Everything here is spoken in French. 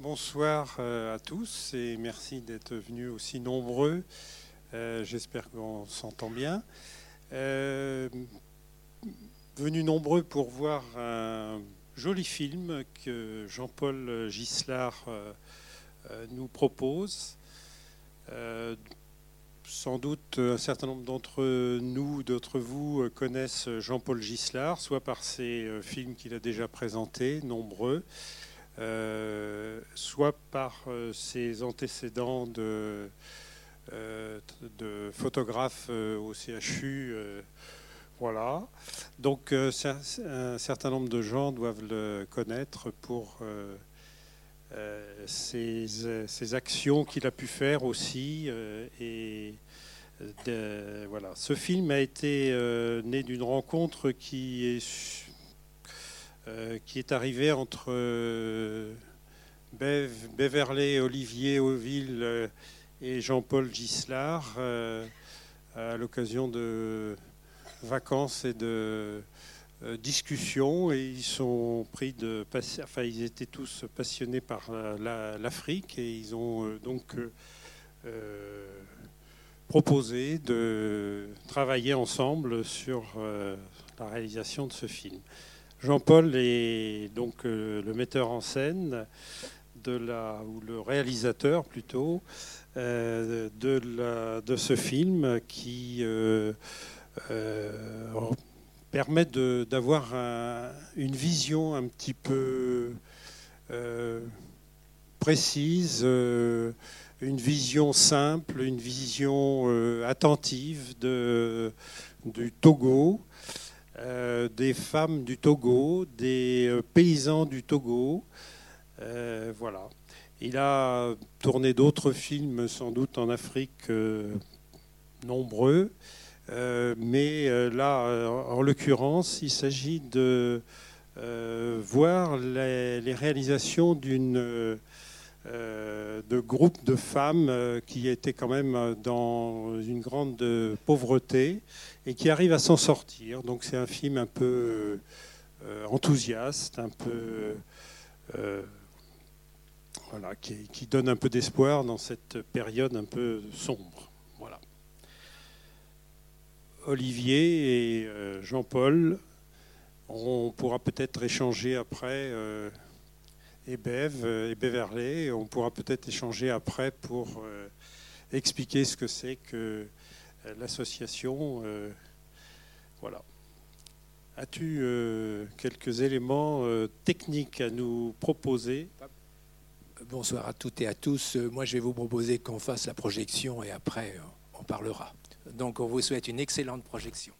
Bonsoir euh, à tous et merci d'être venus aussi nombreux. Euh, j'espère qu'on s'entend bien. Euh, venus nombreux pour voir un joli film que Jean-Paul Gislard nous propose. sans doute un certain nombre d'entre nous, d'entre vous, connaissent Jean-Paul Gislard, soit par ses films qu'il a déjà présentés, nombreux, soit par euh, ses antécédents de, euh, photographe au CHU. voilà. Donc un certain nombre de gens doivent le connaître pour ces, actions qu'il a pu faire aussi. et voilà. Ce film a été né d'une rencontre qui est euh, qui est arrivé entre euh, Beverley, Olivier Auville euh, et Jean-Paul Gislard à l'occasion de vacances et de discussions et ils sont pris de enfin ils étaient tous passionnés par l'Afrique et ils ont donc proposé de travailler ensemble sur la réalisation de ce film. Jean-Paul est donc euh, le metteur en scène de la, ou le réalisateur plutôt euh, de, de, ce film qui euh, permet d'avoir une vision un petit peu précise, une vision simple, une vision attentive de, du Togo euh, des femmes du Togo, des euh, paysans du Togo. Euh. Il a tourné d'autres films, sans doute en Afrique, nombreux. mais là, en l'occurrence, il s'agit de voir les, réalisations d'une de de femmes qui étaient quand même dans une grande pauvreté et qui arrive à s'en sortir. Donc c'est un film un peu euh, enthousiaste, un peu euh, voilà, qui, donne un peu d'espoir dans cette période un peu sombre. Voilà. Olivier et euh, Jean-Paul, on pourra peut-être échanger après. et Bev et Beverley, on pourra peut-être échanger après pour expliquer ce que c'est que l'association. Euh, voilà. As-tu euh, quelques éléments euh, techniques à nous proposer? Bonsoir à toutes et à tous. Moi, je vais vous proposer qu'on fasse la projection et après, on parlera. Donc, on vous souhaite une excellente projection.